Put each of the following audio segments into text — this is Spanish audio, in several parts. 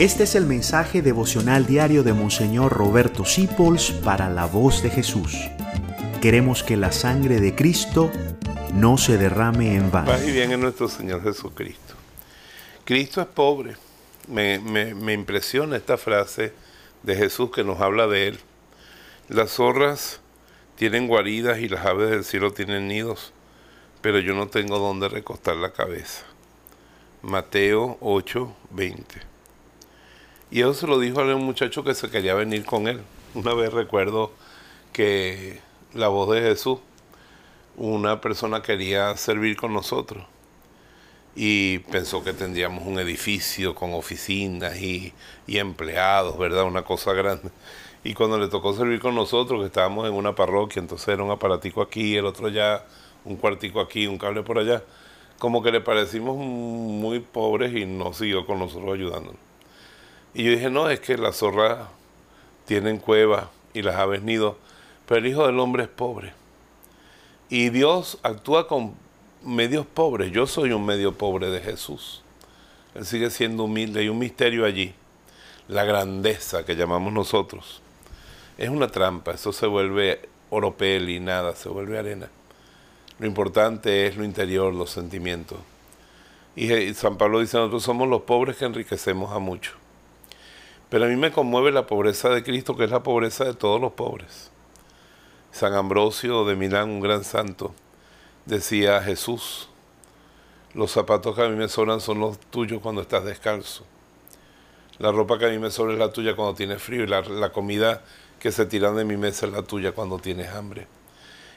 Este es el mensaje devocional diario de Monseñor Roberto Sipols para la voz de Jesús. Queremos que la sangre de Cristo no se derrame en vano. Paz y bien en nuestro Señor Jesucristo. Cristo es pobre. Me, me impresiona esta frase de Jesús que nos habla de Él. Las zorras tienen guaridas y las aves del cielo tienen nidos, pero yo no tengo dónde recostar la cabeza. Mateo 8, 20. Y eso se lo dijo a un muchacho que se quería venir con él. Una vez recuerdo que la voz de Jesús, una persona quería servir con nosotros y pensó que tendríamos un edificio con oficinas y, y, empleados, ¿verdad? Una cosa grande. Y cuando le tocó servir con nosotros, que estábamos en una parroquia, entonces era un aparatico aquí, el otro ya, un cuartico aquí, un cable por allá, como que le parecimos muy pobres y no siguió con nosotros ayudándonos. Y yo dije, no, es que las zorras tienen cueva y las aves nido, pero el Hijo del Hombre es pobre. Y Dios actúa con medios pobres. Yo soy un medio pobre de Jesús. Él sigue siendo humilde. Hay un misterio allí. La grandeza que llamamos nosotros. Es una trampa. Eso se vuelve oropel y nada, se vuelve arena. Lo importante es lo interior, los sentimientos. Y San Pablo dice, nosotros somos los pobres que enriquecemos a muchos. Pero a mí me conmueve la pobreza de Cristo, que es la pobreza de todos los pobres. San Ambrosio de Milán, un gran santo, decía Jesús, los zapatos que a mí me sobran son los tuyos cuando estás descalzo. La ropa que a mí me sobra es la tuya cuando tienes frío y la, comida que se tiran de mi mesa es la tuya cuando tienes hambre.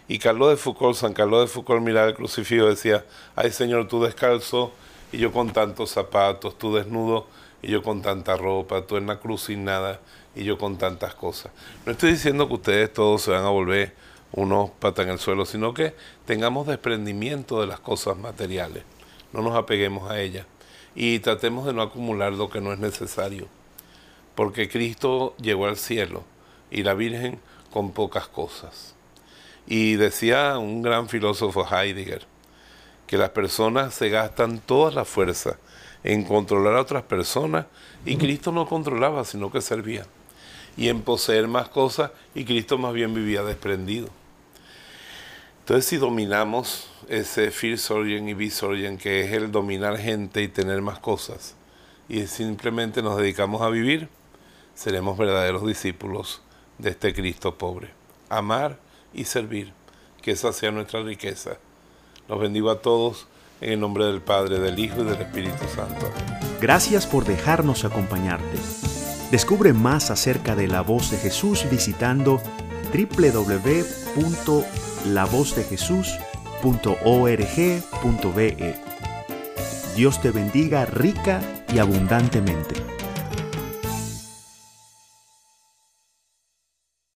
Y Carlos de Foucault, San Carlos de Foucault miraba el crucifijo decía, ay Señor, tú descalzo y yo con tantos zapatos, tú desnudo y yo con tanta ropa, tú en la cruz sin nada y yo con tantas cosas. No estoy diciendo que ustedes todos se van a volver unos patas en el suelo, sino que tengamos desprendimiento de las cosas materiales, no nos apeguemos a ellas y tratemos de no acumular lo que no es necesario, porque Cristo llegó al cielo y la Virgen con pocas cosas. Y decía un gran filósofo Heidegger que las personas se gastan toda la fuerza en controlar a otras personas y Cristo no controlaba, sino que servía. Y en poseer más cosas y Cristo más bien vivía desprendido. Entonces si dominamos ese fear sorgen y be sorgen, que es el dominar gente y tener más cosas, y simplemente nos dedicamos a vivir, seremos verdaderos discípulos de este Cristo pobre. Amar y servir, que esa sea nuestra riqueza. Los bendigo a todos en el nombre del Padre, del Hijo y del Espíritu Santo. Gracias por dejarnos acompañarte. Descubre más acerca de la voz de Jesús visitando www.lavozdejesús.org.be. Dios te bendiga rica y abundantemente.